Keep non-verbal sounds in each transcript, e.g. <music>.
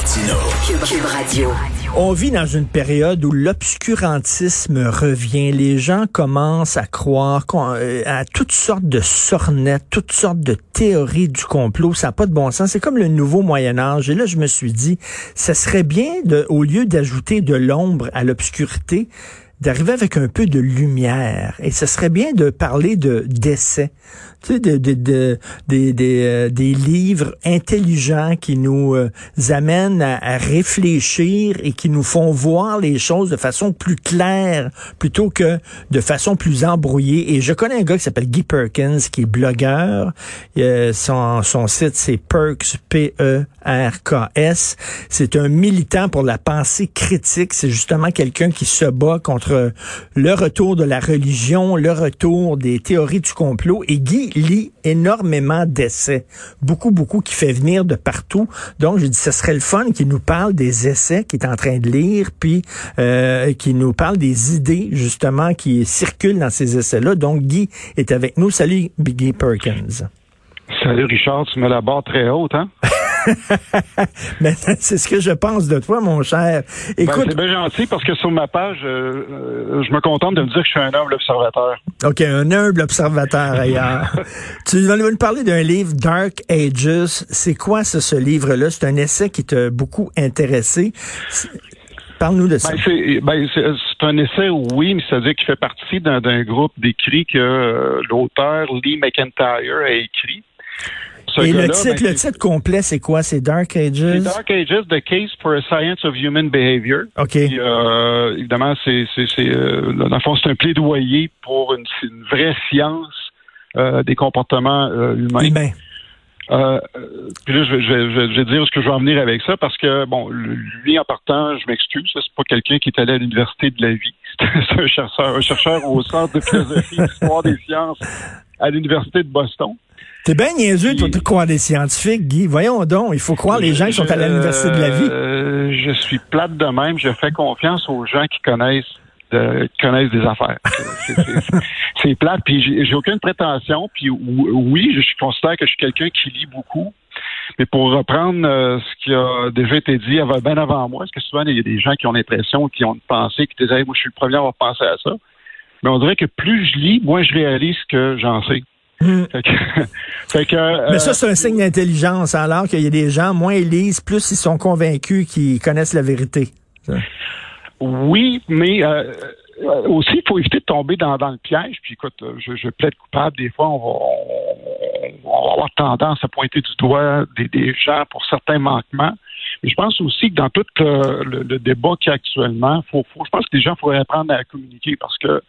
Martino. Cube Radio. On vit dans une période où l'obscurantisme revient. Les gens commencent à croire euh, à toutes sortes de sornettes, toutes sortes de théories du complot. Ça n'a pas de bon sens. C'est comme le nouveau Moyen Âge. Et là, je me suis dit, ça serait bien, de, au lieu d'ajouter de l'ombre à l'obscurité, d'arriver avec un peu de lumière. Et ce serait bien de parler de d'essais, tu sais, de, de, de, des, des, euh, des livres intelligents qui nous euh, amènent à, réfléchir et qui nous font voir les choses de façon plus claire plutôt que de façon plus embrouillée. Et je connais un gars qui s'appelle Guy Perkins, qui est blogueur. Euh, son, son site, c'est Perks, P-E-R-K-S. C'est un militant pour la pensée critique. C'est justement quelqu'un qui se bat contre le retour de la religion, le retour des théories du complot. Et Guy lit énormément d'essais, beaucoup, beaucoup, qui fait venir de partout. Donc, je dis, ce serait le fun qu'il nous parle des essais qu'il est en train de lire, puis euh, qu'il nous parle des idées, justement, qui circulent dans ces essais-là. Donc, Guy est avec nous. Salut, Guy Perkins. Salut, Richard. Tu mets la barre très haute, hein? <laughs> <laughs> Mais c'est ce que je pense de toi, mon cher. Ben, Écoute, c'est bien gentil parce que sur ma page, euh, euh, je me contente de me dire que je suis un humble observateur. OK, un humble observateur ailleurs. <laughs> tu vas nous parler d'un livre, Dark Ages. C'est quoi ce, ce livre-là? C'est un essai qui t'a beaucoup intéressé. Parle-nous de ça. Ben, ben, c'est un essai, oui, mais ça veut dire qu'il fait partie d'un groupe d'écrits que euh, l'auteur Lee McIntyre a écrit. Et le titre, ben, le titre complet, c'est quoi? C'est Dark Ages? C'est Dark Ages, The Case for a Science of Human Behavior. OK. euh, évidemment, c'est, c'est, c'est, euh, dans le fond, c'est un plaidoyer pour une, une vraie science euh, des comportements euh, humains. Humains. Euh, puis là, je vais, je, vais, je vais dire ce que je vais en venir avec ça parce que, bon, lui, en partant, je m'excuse, c'est pas quelqu'un qui est allé à l'université de la vie. <laughs> C'est un chercheur, un chercheur au centre de philosophie et d'histoire des sciences à l'université de Boston. T'es bien niaiseux, toi, de croire des scientifiques, Guy. Voyons donc, il faut croire les gens qui sont à l'université de la vie. Euh, je suis plate de même. Je fais confiance aux gens qui connaissent connaissent des affaires. <laughs> C'est plate, puis j'ai aucune prétention. Puis oui, je considère que je suis quelqu'un qui lit beaucoup. Mais pour reprendre euh, ce qui a déjà été dit bien avant moi, parce que souvent, il y a des gens qui ont l'impression, qui ont pensé, qui disaient, moi, je suis le premier à avoir pensé à ça. Mais on dirait que plus je lis, moins je réalise que j'en sais. Hmm. <laughs> Mais ça, c'est un signe d'intelligence, alors qu'il y a des gens, moins ils lisent, plus ils sont convaincus qu'ils connaissent la vérité. Oui, mais euh, aussi, il faut éviter de tomber dans, le piège. Puis écoute, je, je plaide coupable. Des fois, on va, avoir tendance à pointer du doigt des, gens pour certains manquements. Mais je pense aussi que dans tout le, débat qu'il y a actuellement, faut, je pense que les gens pourraient apprendre à communiquer parce que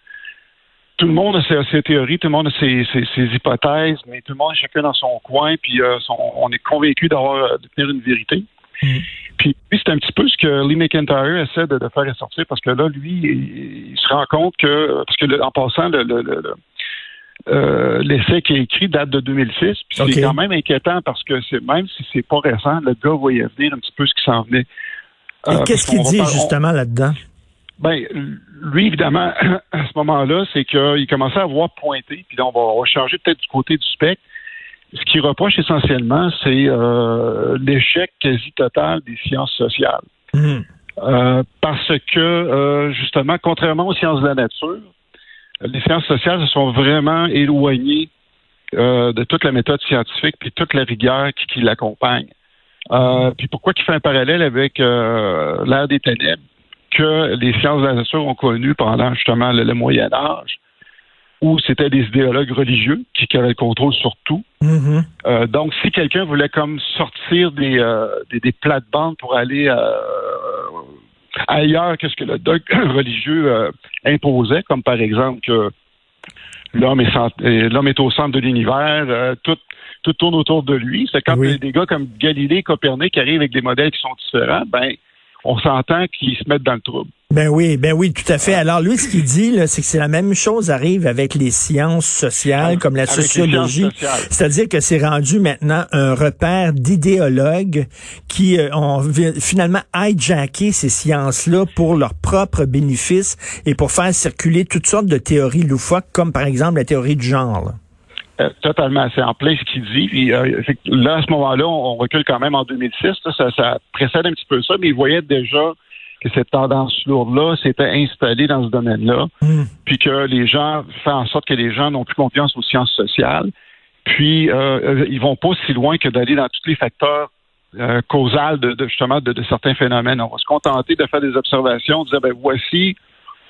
tout le monde a ses, théories, tout le monde a ses, hypothèses, mais tout le monde est chacun dans son coin, puis euh, on est convaincu d'avoir de tenir une vérité. Mm. Puis c'est un petit peu ce que Lee McIntyre essaie de, faire ressortir, parce que là, lui, il, se rend compte que, parce que en passant, le, euh, l'essai qui est écrit date de 2006. Puis c'est quand même inquiétant parce que c'est même si c'est pas récent, le gars voyait venir un petit peu ce qui s'en venait. Et euh, qu'est-ce qu'il dit justement là-dedans? Ben, lui, évidemment, <clears throat> à ce moment-là, c'est qu'il commençait à voir pointer, puis là, on va, changer peut-être du côté du spectre. Ce qu'il reproche essentiellement, c'est euh, l'échec quasi total des sciences sociales. Hmm. Euh, parce que, euh, justement, contrairement aux sciences de la nature, les sciences sociales se sont vraiment éloignées de toute la méthode scientifique puis toute la rigueur qui, qui l'accompagne. puis pourquoi il fait un parallèle avec l'ère des ténèbres? que les sciences de la nature ont connu pendant justement le, Moyen Âge, où c'était des idéologues religieux qui, avaient le contrôle sur tout. Mm-hmm. Euh, donc, si quelqu'un voulait comme sortir des, euh, des, plates-bandes pour aller euh, ailleurs que ce que le dogme <coughs> religieux imposait, comme par exemple que l'homme est, l'homme est au centre de l'univers, tout, tout tourne autour de lui. C'est quand des gars comme Galilée, Copernic qui arrivent avec des modèles qui sont différents, ben on s'entend qu'ils se mettent dans le trouble. Ben oui, ben oui, tout à fait. Alors lui, ce qu'il dit, c'est que c'est la même chose arrive avec les sciences sociales, comme la sociologie. C'est-à-dire que c'est rendu maintenant un repère d'idéologues qui euh, ont finalement hijacké ces sciences-là pour leur propre bénéfice et pour faire circuler toutes sortes de théories loufoques, comme par exemple la théorie du genre. Euh, totalement, c'est en plein ce qu'il dit. Euh, là, à ce moment-là, on, recule quand même en 2006. ça, ça précède un petit peu ça, mais il voyait déjà que cette tendance lourde-là s'était installée dans ce domaine-là, hmm. puis que les gens font en sorte que les gens n'ont plus confiance aux sciences sociales, puis euh, ils vont pas si loin que d'aller dans tous les facteurs euh, de, justement de, certains phénomènes. On va se contenter de faire des observations, de dire ben voici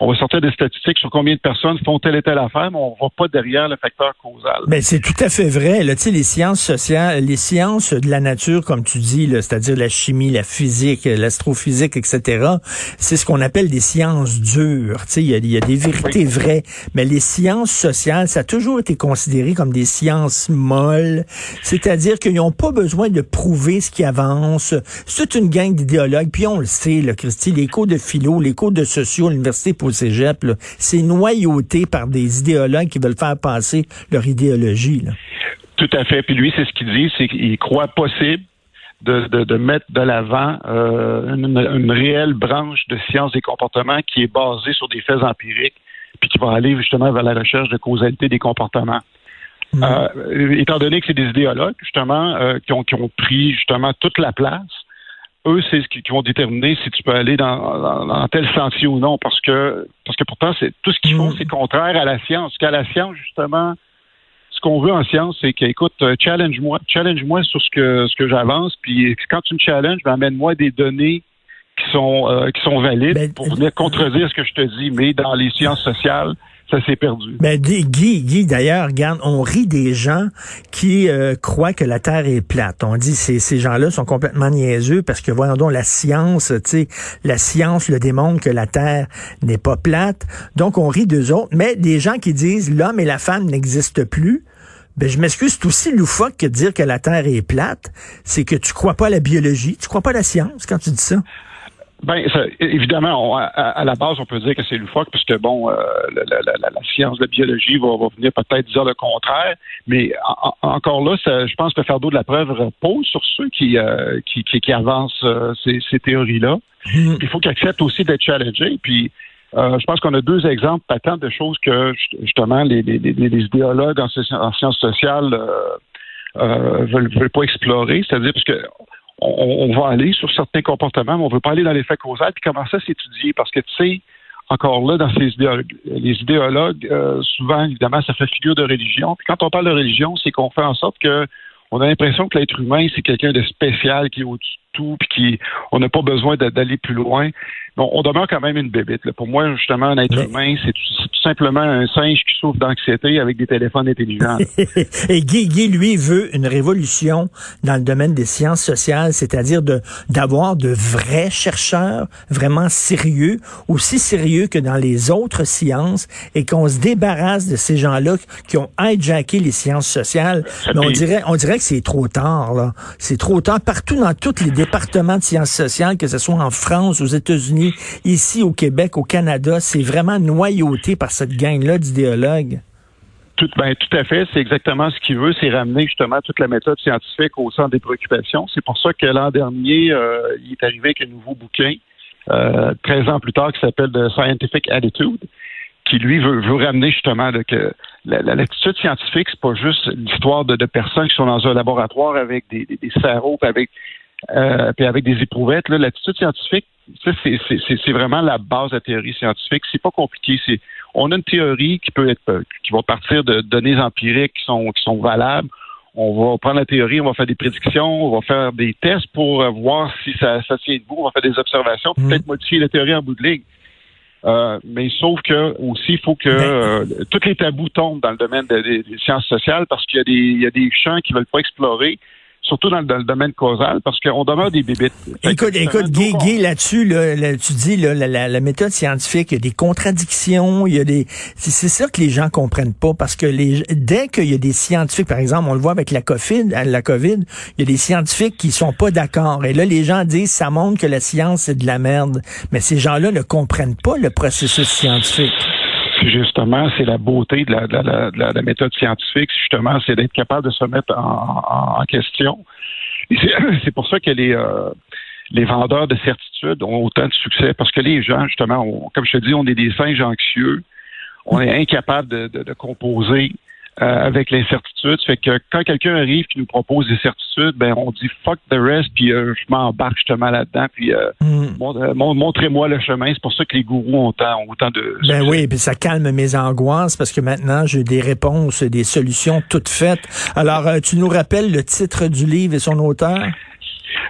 on va sortir des statistiques sur combien de personnes font telle et telle affaire, mais on va pas derrière le facteur causal. Ben, c'est tout à fait vrai. Là, les sciences sociales, les sciences de la nature, comme tu dis, c'est-à-dire la chimie, la physique, l'astrophysique, etc., c'est ce qu'on appelle des sciences dures. Il y a, y a des vérités vraies, mais les sciences sociales, ça a toujours été considéré comme des sciences molles, c'est-à-dire qu'ils n'ont pas besoin de prouver ce qui avance. C'est une gang d'idéologues, puis on le sait, là, Christy, les cours de philo, les cours de sociaux à l'université pour c'est noyauté par des idéologues qui veulent faire passer leur idéologie. Tout à fait. Puis lui, c'est ce qu'il dit, c'est qu'il croit possible de, mettre de l'avant euh, une, réelle branche de sciences des comportements qui est basée sur des faits empiriques, puis qui va aller justement vers la recherche de causalité des comportements. Mm. Euh, étant donné que c'est des idéologues, justement, euh, qui, ont, qui ont pris justement toute la place, eux, c'est ce qui, vont déterminer si tu peux aller dans, tel sentier ou non, parce que parce que pourtant, c'est tout ce qu'ils font, mm. c'est contraire à la science. Qu'à la science, justement, ce qu'on veut en science, c'est qu'écoute, euh, challenge-moi, challenge-moi sur ce que ce que j'avance, puis quand tu me challenges, ben, amène-moi des données qui sont euh, qui sont valides ben, pour venir contredire ce que je te dis. Mais dans les sciences sociales, ça s'est perdu. Ben, Guy, Guy d'ailleurs, regarde, on rit des gens qui euh, croient que la Terre est plate. On dit ces ces gens-là sont complètement niaiseux parce que voyons donc la science, tu sais, la science le démontre que la Terre n'est pas plate. Donc on rit d'eux autres. Mais des gens qui disent l'homme et la femme n'existent plus. Ben, je m'excuse, c'est aussi loufoque que de dire que la Terre est plate. C'est que tu crois pas à la biologie, tu crois pas à la science quand tu dis ça. Ben, évidemment, à, la base, on peut dire que c'est loufoque, parce que, bon, euh, la, science, la biologie va, venir peut-être dire le contraire, mais encore là, je pense que le fardeau de la preuve repose sur ceux qui, euh, qui, qui, avancent euh, ces, ces théories-là. Mmh. Il faut qu'ils acceptent aussi d'être challengés, puis je pense qu'on a deux exemples patents de choses que, justement, les, les, les idéologues en, sciences sociales euh, veulent, veulent pas explorer, c'est-à-dire parce que on, va aller sur certains comportements, mais on ne veut pas aller dans l'effet causal. Puis comment ça s'étudier? Parce que, tu sais, encore là, dans ces idéologues, les idéologues, euh, souvent, évidemment, ça fait figure de religion. Puis quand on parle de religion, c'est qu'on fait en sorte que on a l'impression que l'être humain, c'est quelqu'un de spécial qui est au-dessus de tout, puis qui, on n'a pas besoin d'aller plus loin. Bon, on demeure quand même une bébête. Pour moi, justement, un être humain, c'est tout, simplement un singe qui souffre d'anxiété avec des téléphones intelligents. <laughs> Et Guy, Guy, lui, veut une révolution dans le domaine des sciences sociales, c'est-à-dire de d'avoir de vrais chercheurs vraiment sérieux, aussi sérieux que dans les autres sciences, et qu'on se débarrasse de ces gens-là qui ont hijacké les sciences sociales. Mais on dirait, on dirait que c'est trop tard, là. C'est trop tard partout dans tous les départements de sciences sociales, que ce soit en France, aux États-Unis, ici au Québec, au Canada, c'est vraiment noyauté par cette gang-là d'idéologues. Tout, ben, tout à fait. C'est exactement ce qu'il veut, c'est ramener justement toute la méthode scientifique au centre des préoccupations. C'est pour ça que l'an dernier, euh, il est arrivé avec un nouveau bouquin, euh, 13 ans plus tard, qui s'appelle The Scientific Attitude, qui lui veut, veut ramener justement que l'attitude scientifique, c'est pas juste l'histoire de, personnes qui sont dans un laboratoire avec des, des, des avec euh, puis avec des éprouvettes. L'attitude scientifique, c'est vraiment la base de la théorie scientifique. C'est pas compliqué. C'est on a une théorie qui peut être euh, qui va partir de données empiriques qui sont qui sont valables. On va prendre la théorie, on va faire des prédictions, on va faire des tests pour euh, voir si ça, ça tient debout, on va faire des observations, mmh. peut-être modifier la théorie en bout de ligne. Euh, mais sauf que aussi, il faut que euh, tous les tabous tombent dans le domaine des, sciences sociales parce qu'il y a des, il y a des champs qui veulent pas explorer surtout dans le, dans le domaine causal, parce qu'on demeure des bébites. Fait Écoute, écoute, Guy, Guy, là-dessus, là, là, tu dis là, la, la- la méthode scientifique, il y a des contradictions, il y a des. C'est c'est ça que les gens comprennent pas parce que les dès qu'il y a des scientifiques, par exemple, on le voit avec la COVID, la COVID, il y a des scientifiques qui sont pas d'accord. Et là, les gens disent ça montre que la science c'est de la merde. Mais ces gens-là ne comprennent pas le processus scientifique. Justement, c'est la beauté de la, la- la- de la méthode scientifique, justement, c'est d'être capable de se mettre en, question. <clears throat> C'est pour ça que les, euh, les vendeurs de certitudes ont autant de succès, parce que les gens, justement, comme je te dis, on est des singes anxieux, on est incapable de, composer avec l'incertitude. Fait que quand quelqu'un arrive qui nous propose des certitudes, ben on dit fuck the rest, puis euh, je m'embarque justement là-dedans, puis euh, Hmm. mon- euh, mon- montrez-moi le chemin. C'est pour ça que les gourous ont autant, ont autant de Ben succès. oui, puis ça calme mes angoisses parce que maintenant j'ai des réponses, des solutions toutes faites. Alors, euh, tu nous rappelles le titre du livre et son auteur?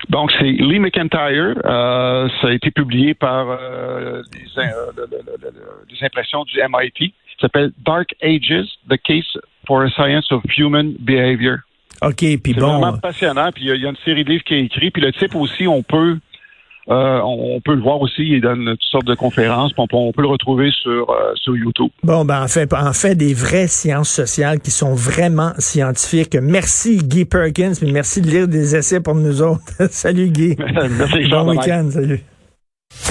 Donc, c'est Lee McIntyre. Euh, ça a été publié par euh, les, euh, le- le- le- le- les impressions du MIT. Ça s'appelle Dark Ages, The Case for a Science of Human Behavior. OK, puis C'est bon. vraiment passionnant. Puis il y a- il y, a une série de livres qui est écrit. Puis le type aussi, on peut euh, on peut le voir aussi. Il donne toutes sortes de conférences. On, peut- on peut le retrouver sur, euh, sur YouTube. Bon, ben, en fait, en fait, des vraies sciences sociales qui sont vraiment scientifiques. Merci, Guy Perkins, puis merci de lire des essais pour nous autres. <laughs> salut, Guy. <laughs> Merci, bon week-end, salut.